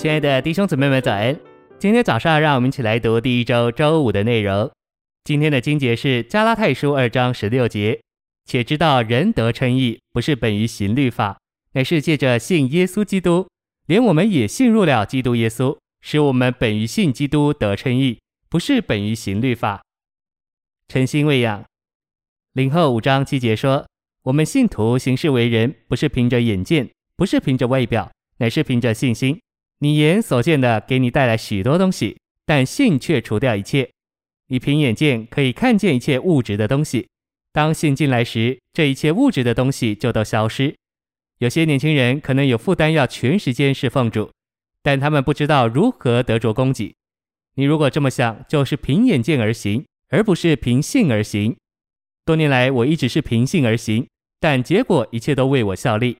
亲爱的弟兄姊妹们，早安！今天早上，让我们一起来读第一周周五的内容。今天的经节是加拉太书二章十六节，且知道人得称义，不是本于行律法，乃是借着信耶稣基督。连我们也信入了基督耶稣，使我们本于信基督得称义，不是本于行律法。诚心喂养，林后五章七节说：我们信徒行事为人，不是凭着眼见，不是凭着外表，乃是凭着信心。你眼所见的给你带来许多东西，但性却除掉一切。你凭眼见可以看见一切物质的东西，当性进来时，这一切物质的东西就都消失。有些年轻人可能有负担要全时间侍奉主，但他们不知道如何得着供给。你如果这么想，就是凭眼见而行，而不是凭信而行。多年来，我一直是凭信而行，但结果一切都为我效力。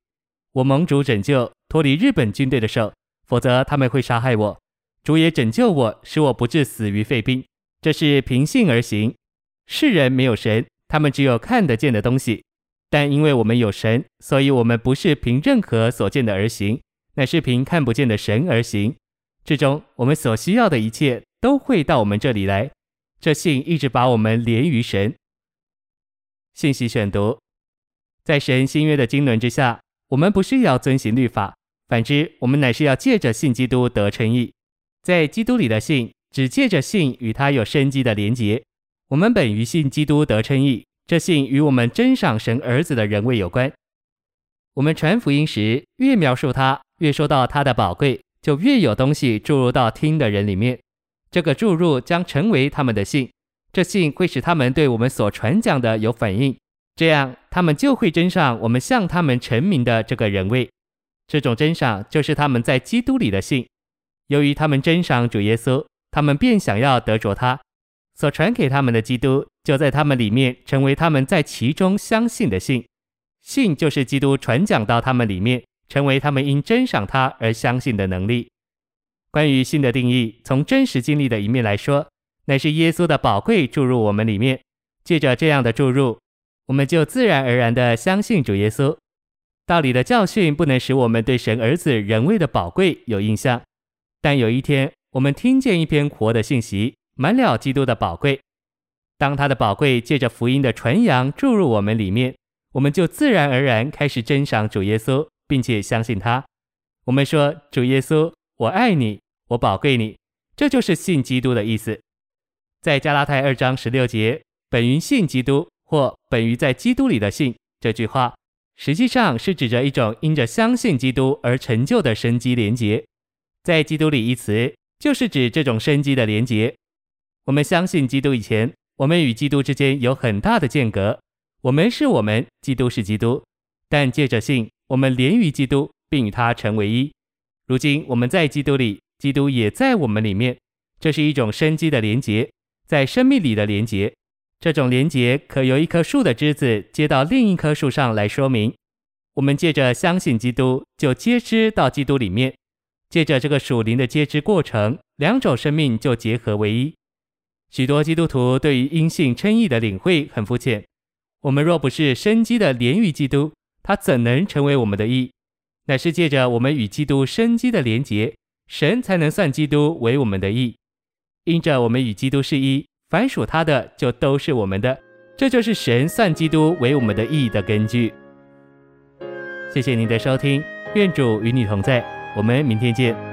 我盟主拯救，脱离日本军队的手，否则他们会杀害我。主也拯救我，使我不致死于肺病。这是凭信而行。世人没有神，他们只有看得见的东西；但因为我们有神，所以我们不是凭任何所见的而行，乃是凭看不见的神而行。至终，我们所需要的一切都会到我们这里来。这信一直把我们连于神。信息选读：在神新约的经纶之下，我们不是要遵行律法，反之，我们乃是要借着信基督得称义，在基督里的信。只借着信与他有生机的连结，我们本于信基督得称义，这信与我们真赏神儿子的人位有关。我们传福音时，越描述他，越说到他的宝贵，就越有东西注入到听的人里面。这个注入将成为他们的信，这信会使他们对我们所传讲的有反应，这样他们就会真上我们向他们陈明的这个人位。这种珍赏就是他们在基督里的信。由于他们珍赏主耶稣。他们便想要得着他所传给他们的基督，就在他们里面成为他们在其中相信的信。信就是基督传讲到他们里面，成为他们因珍赏他而相信的能力。关于信的定义，从真实经历的一面来说，乃是耶稣的宝贵注入我们里面。借着这样的注入，我们就自然而然地相信主耶稣。道理的教训不能使我们对神儿子人位的宝贵有印象，但有一天。我们听见一篇活的信息，满了基督的宝贵。当他的宝贵借着福音的传扬注入我们里面，我们就自然而然开始珍赏主耶稣，并且相信他。我们说：“主耶稣，我爱你，我宝贵你。”这就是信基督的意思。在加拉太二章十六节，“本于信基督”或“本于在基督里的信”这句话，实际上是指着一种因着相信基督而成就的生机连结。在基督里一词。就是指这种生机的连结。我们相信基督以前，我们与基督之间有很大的间隔。我们是我们，基督是基督。但借着信，我们连于基督，并与他成为一。如今我们在基督里，基督也在我们里面。这是一种生机的连结，在生命里的连结。这种连结可由一棵树的枝子接到另一棵树上来说明。我们借着相信基督，就接枝到基督里面。借着这个属灵的接枝过程，两种生命就结合为一。许多基督徒对于因信称义的领会很肤浅。我们若不是生机的连于基督，他怎能成为我们的义？乃是借着我们与基督生机的连结，神才能算基督为我们的义。因着我们与基督是一，凡属他的就都是我们的。这就是神算基督为我们的意义的根据。谢谢您的收听，愿主与你同在。我们明天见。